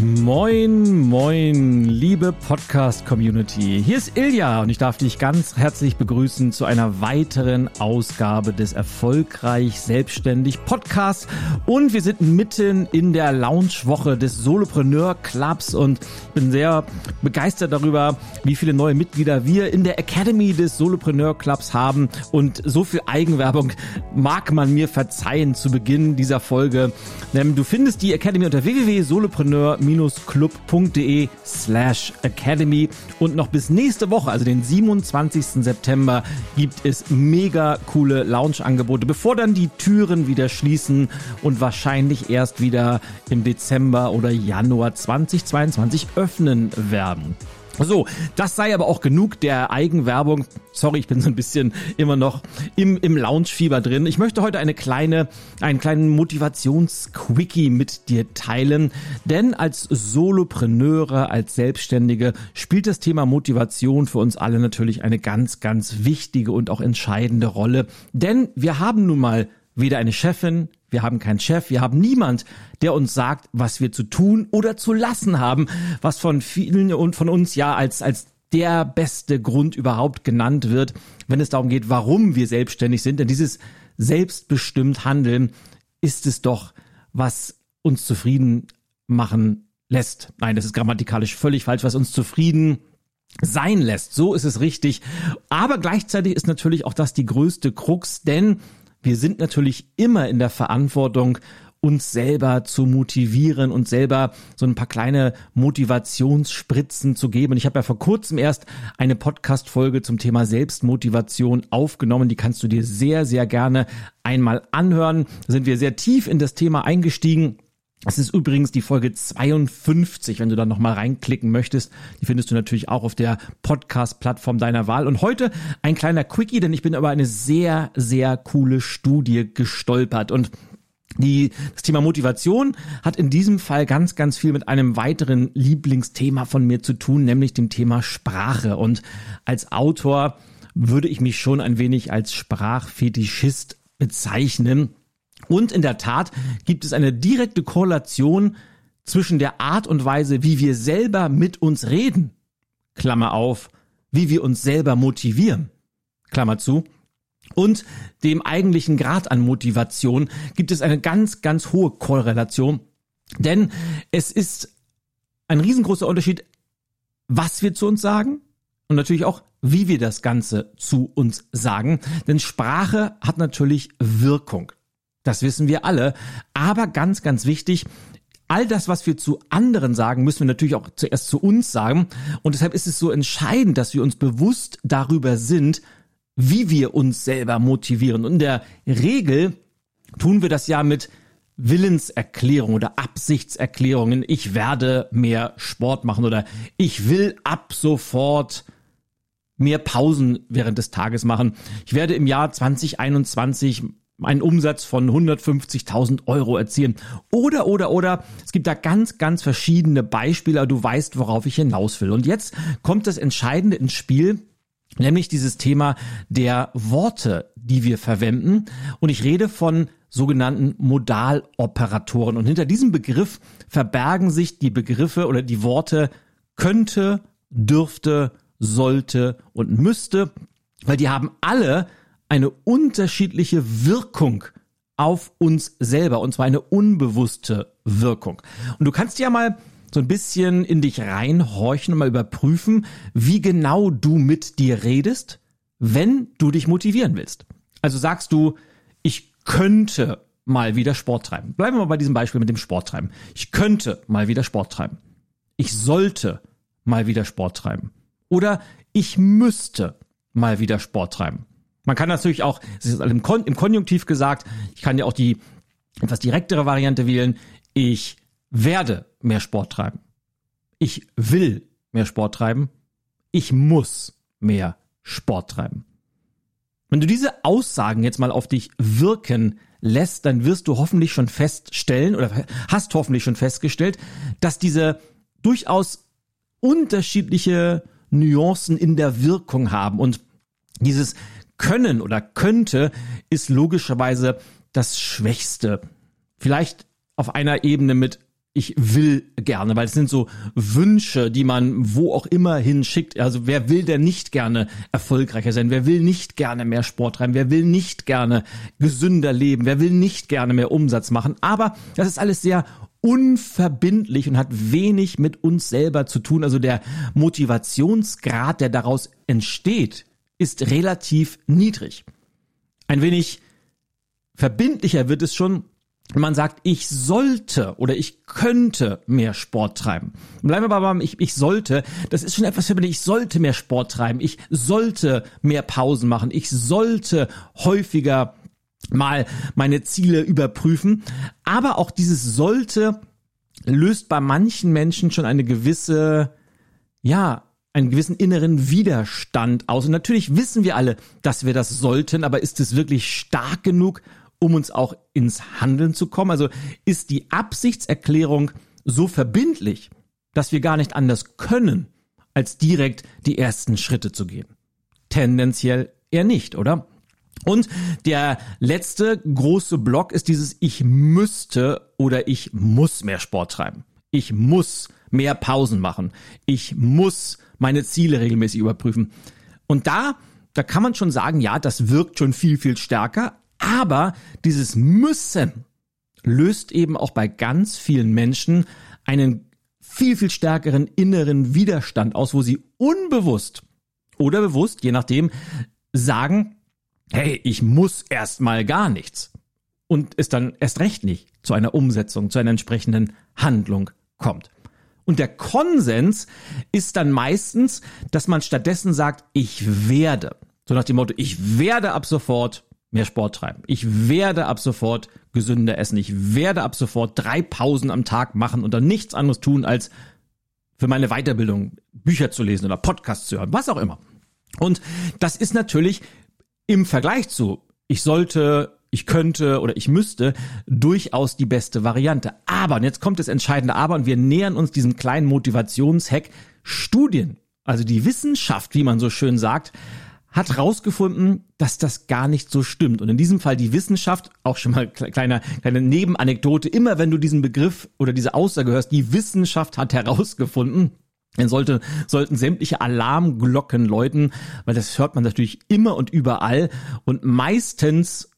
Moin, moin, liebe Podcast-Community. Hier ist Ilja und ich darf dich ganz herzlich begrüßen zu einer weiteren Ausgabe des Erfolgreich Selbstständig Podcasts. Und wir sind mitten in der Launchwoche des Solopreneur Clubs und bin sehr begeistert darüber, wie viele neue Mitglieder wir in der Academy des Solopreneur Clubs haben. Und so viel Eigenwerbung mag man mir verzeihen zu Beginn dieser Folge. Du findest die Academy unter www.solopreneur club.de slash academy und noch bis nächste Woche, also den 27. September, gibt es mega coole Lounge-Angebote, bevor dann die Türen wieder schließen und wahrscheinlich erst wieder im Dezember oder Januar 2022 öffnen werden. So, das sei aber auch genug der Eigenwerbung. Sorry, ich bin so ein bisschen immer noch im, im Lounge-Fieber drin. Ich möchte heute eine kleine, einen kleinen Motivationsquickie mit dir teilen. Denn als Solopreneure, als Selbstständige spielt das Thema Motivation für uns alle natürlich eine ganz, ganz wichtige und auch entscheidende Rolle. Denn wir haben nun mal weder eine Chefin, wir haben keinen Chef, wir haben niemand, der uns sagt, was wir zu tun oder zu lassen haben, was von vielen und von uns ja als, als der beste Grund überhaupt genannt wird, wenn es darum geht, warum wir selbstständig sind. Denn dieses selbstbestimmt Handeln ist es doch, was uns zufrieden machen lässt. Nein, das ist grammatikalisch völlig falsch, was uns zufrieden sein lässt. So ist es richtig. Aber gleichzeitig ist natürlich auch das die größte Krux, denn wir sind natürlich immer in der Verantwortung, uns selber zu motivieren und selber so ein paar kleine Motivationsspritzen zu geben. Und ich habe ja vor kurzem erst eine Podcast-Folge zum Thema Selbstmotivation aufgenommen. Die kannst du dir sehr, sehr gerne einmal anhören. Da sind wir sehr tief in das Thema eingestiegen. Es ist übrigens die Folge 52, wenn du da nochmal reinklicken möchtest. Die findest du natürlich auch auf der Podcast-Plattform deiner Wahl. Und heute ein kleiner Quickie, denn ich bin über eine sehr, sehr coole Studie gestolpert. Und die, das Thema Motivation hat in diesem Fall ganz, ganz viel mit einem weiteren Lieblingsthema von mir zu tun, nämlich dem Thema Sprache. Und als Autor würde ich mich schon ein wenig als Sprachfetischist bezeichnen. Und in der Tat gibt es eine direkte Korrelation zwischen der Art und Weise, wie wir selber mit uns reden, Klammer auf, wie wir uns selber motivieren, Klammer zu, und dem eigentlichen Grad an Motivation gibt es eine ganz, ganz hohe Korrelation. Denn es ist ein riesengroßer Unterschied, was wir zu uns sagen und natürlich auch, wie wir das Ganze zu uns sagen. Denn Sprache hat natürlich Wirkung. Das wissen wir alle. Aber ganz, ganz wichtig, all das, was wir zu anderen sagen, müssen wir natürlich auch zuerst zu uns sagen. Und deshalb ist es so entscheidend, dass wir uns bewusst darüber sind, wie wir uns selber motivieren. Und in der Regel tun wir das ja mit Willenserklärungen oder Absichtserklärungen. Ich werde mehr Sport machen oder ich will ab sofort mehr Pausen während des Tages machen. Ich werde im Jahr 2021 einen Umsatz von 150.000 Euro erzielen. Oder, oder, oder, es gibt da ganz, ganz verschiedene Beispiele, du weißt, worauf ich hinaus will. Und jetzt kommt das Entscheidende ins Spiel, nämlich dieses Thema der Worte, die wir verwenden. Und ich rede von sogenannten Modaloperatoren. Und hinter diesem Begriff verbergen sich die Begriffe oder die Worte könnte, dürfte, sollte und müsste, weil die haben alle eine unterschiedliche Wirkung auf uns selber und zwar eine unbewusste Wirkung. Und du kannst ja mal so ein bisschen in dich reinhorchen und mal überprüfen, wie genau du mit dir redest, wenn du dich motivieren willst. Also sagst du, ich könnte mal wieder Sport treiben. Bleiben wir mal bei diesem Beispiel mit dem Sport treiben. Ich könnte mal wieder Sport treiben. Ich sollte mal wieder Sport treiben. Oder ich müsste mal wieder Sport treiben. Man kann natürlich auch, es ist im, Kon im Konjunktiv gesagt, ich kann ja auch die etwas direktere Variante wählen. Ich werde mehr Sport treiben. Ich will mehr Sport treiben. Ich muss mehr Sport treiben. Wenn du diese Aussagen jetzt mal auf dich wirken lässt, dann wirst du hoffentlich schon feststellen oder hast hoffentlich schon festgestellt, dass diese durchaus unterschiedliche Nuancen in der Wirkung haben und dieses können oder könnte, ist logischerweise das Schwächste. Vielleicht auf einer Ebene mit ich will gerne, weil es sind so Wünsche, die man wo auch immer hinschickt. Also wer will denn nicht gerne erfolgreicher sein? Wer will nicht gerne mehr Sport treiben? Wer will nicht gerne gesünder leben? Wer will nicht gerne mehr Umsatz machen? Aber das ist alles sehr unverbindlich und hat wenig mit uns selber zu tun. Also der Motivationsgrad, der daraus entsteht, ist relativ niedrig. Ein wenig verbindlicher wird es schon, wenn man sagt, ich sollte oder ich könnte mehr Sport treiben. Bleiben wir aber beim ich, ich sollte. Das ist schon etwas mich. Ich sollte mehr Sport treiben. Ich sollte mehr Pausen machen. Ich sollte häufiger mal meine Ziele überprüfen. Aber auch dieses sollte löst bei manchen Menschen schon eine gewisse, ja, einen gewissen inneren Widerstand aus. Und natürlich wissen wir alle, dass wir das sollten, aber ist es wirklich stark genug, um uns auch ins Handeln zu kommen? Also ist die Absichtserklärung so verbindlich, dass wir gar nicht anders können, als direkt die ersten Schritte zu gehen? Tendenziell eher nicht, oder? Und der letzte große Block ist dieses Ich müsste oder ich muss mehr Sport treiben. Ich muss mehr Pausen machen. Ich muss meine Ziele regelmäßig überprüfen. Und da, da kann man schon sagen, ja, das wirkt schon viel, viel stärker. Aber dieses Müssen löst eben auch bei ganz vielen Menschen einen viel, viel stärkeren inneren Widerstand aus, wo sie unbewusst oder bewusst, je nachdem, sagen, hey, ich muss erstmal gar nichts. Und es dann erst recht nicht zu einer Umsetzung, zu einer entsprechenden Handlung kommt. Und der Konsens ist dann meistens, dass man stattdessen sagt, ich werde. So nach dem Motto, ich werde ab sofort mehr Sport treiben. Ich werde ab sofort gesünder essen. Ich werde ab sofort drei Pausen am Tag machen und dann nichts anderes tun, als für meine Weiterbildung Bücher zu lesen oder Podcasts zu hören, was auch immer. Und das ist natürlich im Vergleich zu, ich sollte, ich könnte oder ich müsste, durchaus die beste Variante. Aber, und jetzt kommt das entscheidende Aber, und wir nähern uns diesem kleinen Motivationshack, Studien, also die Wissenschaft, wie man so schön sagt, hat rausgefunden, dass das gar nicht so stimmt. Und in diesem Fall die Wissenschaft, auch schon mal kleine, kleine Nebenanekdote, immer wenn du diesen Begriff oder diese Aussage hörst, die Wissenschaft hat herausgefunden, dann sollte, sollten sämtliche Alarmglocken läuten, weil das hört man natürlich immer und überall. Und meistens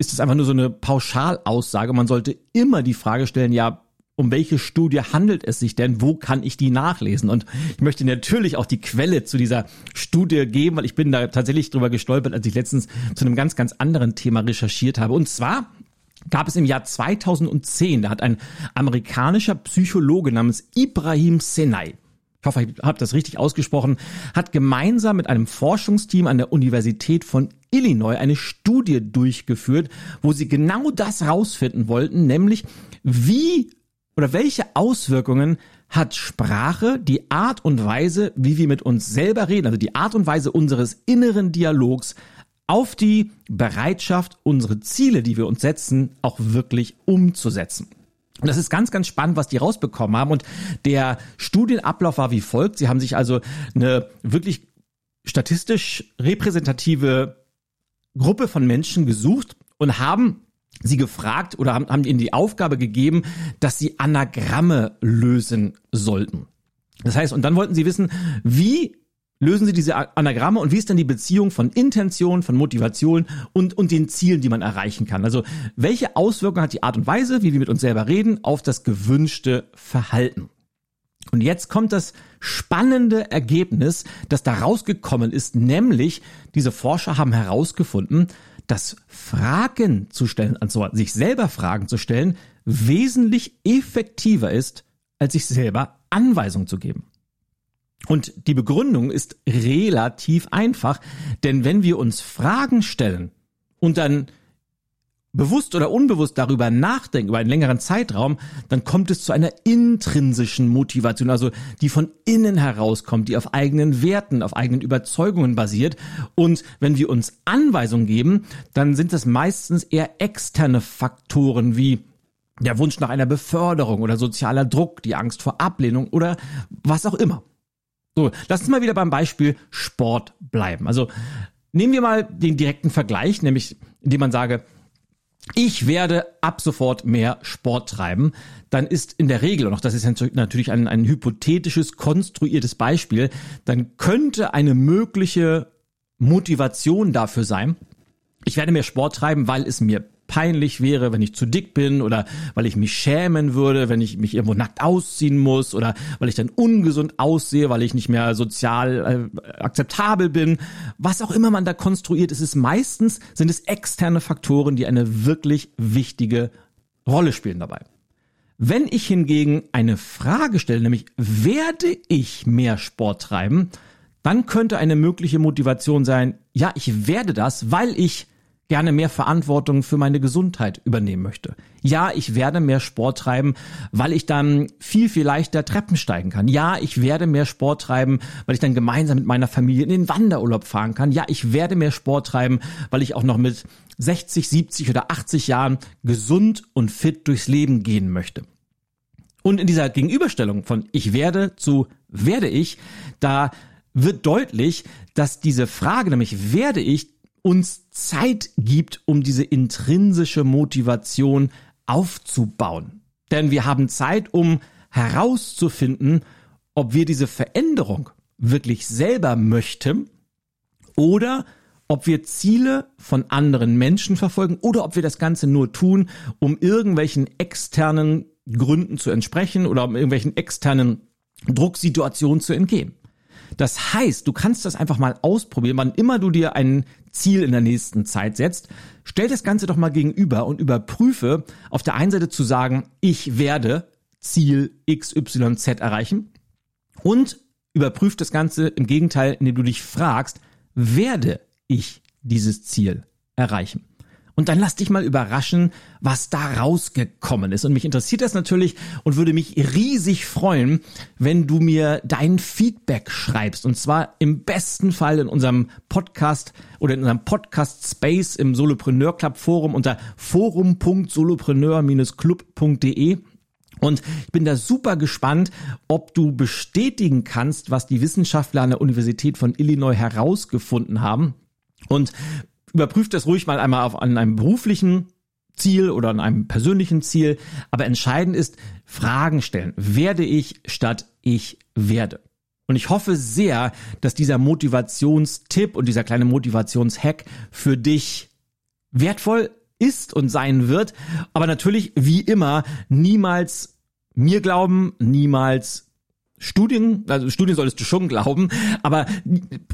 ist es einfach nur so eine Pauschalaussage. Man sollte immer die Frage stellen, ja, um welche Studie handelt es sich denn? Wo kann ich die nachlesen? Und ich möchte natürlich auch die Quelle zu dieser Studie geben, weil ich bin da tatsächlich drüber gestolpert, als ich letztens zu einem ganz, ganz anderen Thema recherchiert habe. Und zwar gab es im Jahr 2010, da hat ein amerikanischer Psychologe namens Ibrahim Senai ich hoffe, ich habe das richtig ausgesprochen, hat gemeinsam mit einem Forschungsteam an der Universität von Illinois eine Studie durchgeführt, wo sie genau das rausfinden wollten, nämlich wie oder welche Auswirkungen hat Sprache, die Art und Weise, wie wir mit uns selber reden, also die Art und Weise unseres inneren Dialogs auf die Bereitschaft, unsere Ziele, die wir uns setzen, auch wirklich umzusetzen. Und das ist ganz, ganz spannend, was die rausbekommen haben. Und der Studienablauf war wie folgt. Sie haben sich also eine wirklich statistisch repräsentative Gruppe von Menschen gesucht und haben sie gefragt oder haben, haben ihnen die Aufgabe gegeben, dass sie Anagramme lösen sollten. Das heißt, und dann wollten sie wissen, wie lösen Sie diese Anagramme und wie ist denn die Beziehung von Intention, von Motivation und, und den Zielen, die man erreichen kann? Also welche Auswirkungen hat die Art und Weise, wie wir mit uns selber reden, auf das gewünschte Verhalten? Und jetzt kommt das spannende Ergebnis, das da rausgekommen ist, nämlich diese Forscher haben herausgefunden, dass Fragen zu stellen, also sich selber Fragen zu stellen, wesentlich effektiver ist, als sich selber Anweisungen zu geben. Und die Begründung ist relativ einfach, denn wenn wir uns Fragen stellen und dann bewusst oder unbewusst darüber nachdenken, über einen längeren Zeitraum, dann kommt es zu einer intrinsischen Motivation, also die von innen herauskommt, die auf eigenen Werten, auf eigenen Überzeugungen basiert. Und wenn wir uns Anweisungen geben, dann sind das meistens eher externe Faktoren wie der Wunsch nach einer Beförderung oder sozialer Druck, die Angst vor Ablehnung oder was auch immer. So, lass uns mal wieder beim Beispiel Sport bleiben. Also nehmen wir mal den direkten Vergleich, nämlich indem man sage, ich werde ab sofort mehr Sport treiben, dann ist in der Regel, und auch das ist natürlich ein, ein hypothetisches, konstruiertes Beispiel, dann könnte eine mögliche Motivation dafür sein, ich werde mehr Sport treiben, weil es mir peinlich wäre, wenn ich zu dick bin oder weil ich mich schämen würde, wenn ich mich irgendwo nackt ausziehen muss oder weil ich dann ungesund aussehe, weil ich nicht mehr sozial äh, akzeptabel bin. Was auch immer man da konstruiert, es ist meistens sind es externe Faktoren, die eine wirklich wichtige Rolle spielen dabei. Wenn ich hingegen eine Frage stelle, nämlich werde ich mehr Sport treiben, dann könnte eine mögliche Motivation sein, ja, ich werde das, weil ich gerne mehr Verantwortung für meine Gesundheit übernehmen möchte. Ja, ich werde mehr Sport treiben, weil ich dann viel, viel leichter Treppen steigen kann. Ja, ich werde mehr Sport treiben, weil ich dann gemeinsam mit meiner Familie in den Wanderurlaub fahren kann. Ja, ich werde mehr Sport treiben, weil ich auch noch mit 60, 70 oder 80 Jahren gesund und fit durchs Leben gehen möchte. Und in dieser Gegenüberstellung von ich werde zu werde ich, da wird deutlich, dass diese Frage, nämlich werde ich, uns Zeit gibt, um diese intrinsische Motivation aufzubauen. Denn wir haben Zeit, um herauszufinden, ob wir diese Veränderung wirklich selber möchten oder ob wir Ziele von anderen Menschen verfolgen oder ob wir das Ganze nur tun, um irgendwelchen externen Gründen zu entsprechen oder um irgendwelchen externen Drucksituationen zu entgehen. Das heißt, du kannst das einfach mal ausprobieren, wann immer du dir ein Ziel in der nächsten Zeit setzt. Stell das Ganze doch mal gegenüber und überprüfe auf der einen Seite zu sagen, ich werde Ziel XYZ erreichen und überprüf das Ganze im Gegenteil, indem du dich fragst, werde ich dieses Ziel erreichen? Und dann lass dich mal überraschen, was da rausgekommen ist. Und mich interessiert das natürlich und würde mich riesig freuen, wenn du mir dein Feedback schreibst. Und zwar im besten Fall in unserem Podcast oder in unserem Podcast Space im Solopreneur Club Forum unter forum.solopreneur-club.de. Und ich bin da super gespannt, ob du bestätigen kannst, was die Wissenschaftler an der Universität von Illinois herausgefunden haben. Und überprüft das ruhig mal einmal auf, an einem beruflichen Ziel oder an einem persönlichen Ziel. Aber entscheidend ist, Fragen stellen. Werde ich statt ich werde. Und ich hoffe sehr, dass dieser Motivationstipp und dieser kleine Motivationshack für dich wertvoll ist und sein wird. Aber natürlich, wie immer, niemals mir glauben, niemals Studien, also Studien solltest du schon glauben, aber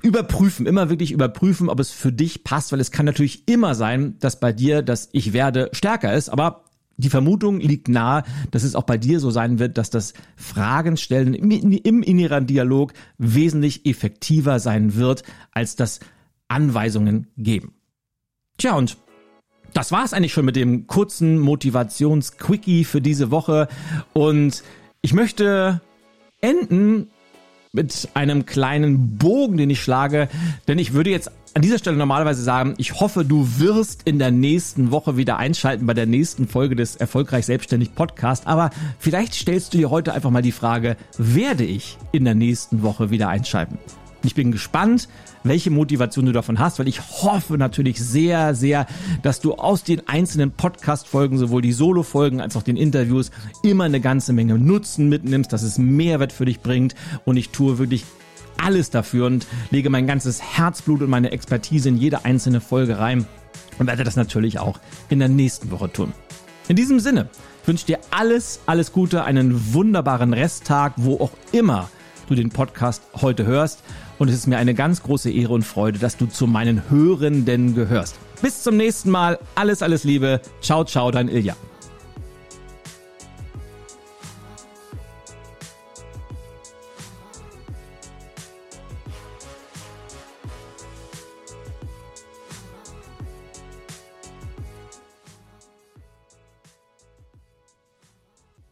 überprüfen, immer wirklich überprüfen, ob es für dich passt, weil es kann natürlich immer sein, dass bei dir das Ich werde stärker ist, aber die Vermutung liegt nahe, dass es auch bei dir so sein wird, dass das Fragen stellen im, im inneren Dialog wesentlich effektiver sein wird, als das Anweisungen geben. Tja, und das war's eigentlich schon mit dem kurzen Motivationsquickie für diese Woche und ich möchte enden mit einem kleinen Bogen, den ich schlage, denn ich würde jetzt an dieser Stelle normalerweise sagen, ich hoffe, du wirst in der nächsten Woche wieder einschalten bei der nächsten Folge des Erfolgreich Selbstständig Podcast. Aber vielleicht stellst du dir heute einfach mal die Frage, werde ich in der nächsten Woche wieder einschalten? Ich bin gespannt, welche Motivation du davon hast, weil ich hoffe natürlich sehr, sehr, dass du aus den einzelnen Podcast-Folgen, sowohl die Solo-Folgen als auch den Interviews, immer eine ganze Menge Nutzen mitnimmst, dass es Mehrwert für dich bringt und ich tue wirklich alles dafür und lege mein ganzes Herzblut und meine Expertise in jede einzelne Folge rein und werde das natürlich auch in der nächsten Woche tun. In diesem Sinne wünsche dir alles, alles Gute, einen wunderbaren Resttag, wo auch immer du den Podcast heute hörst. Und es ist mir eine ganz große Ehre und Freude, dass du zu meinen Hörenden gehörst. Bis zum nächsten Mal. Alles, alles Liebe. Ciao, ciao, dein Ilja.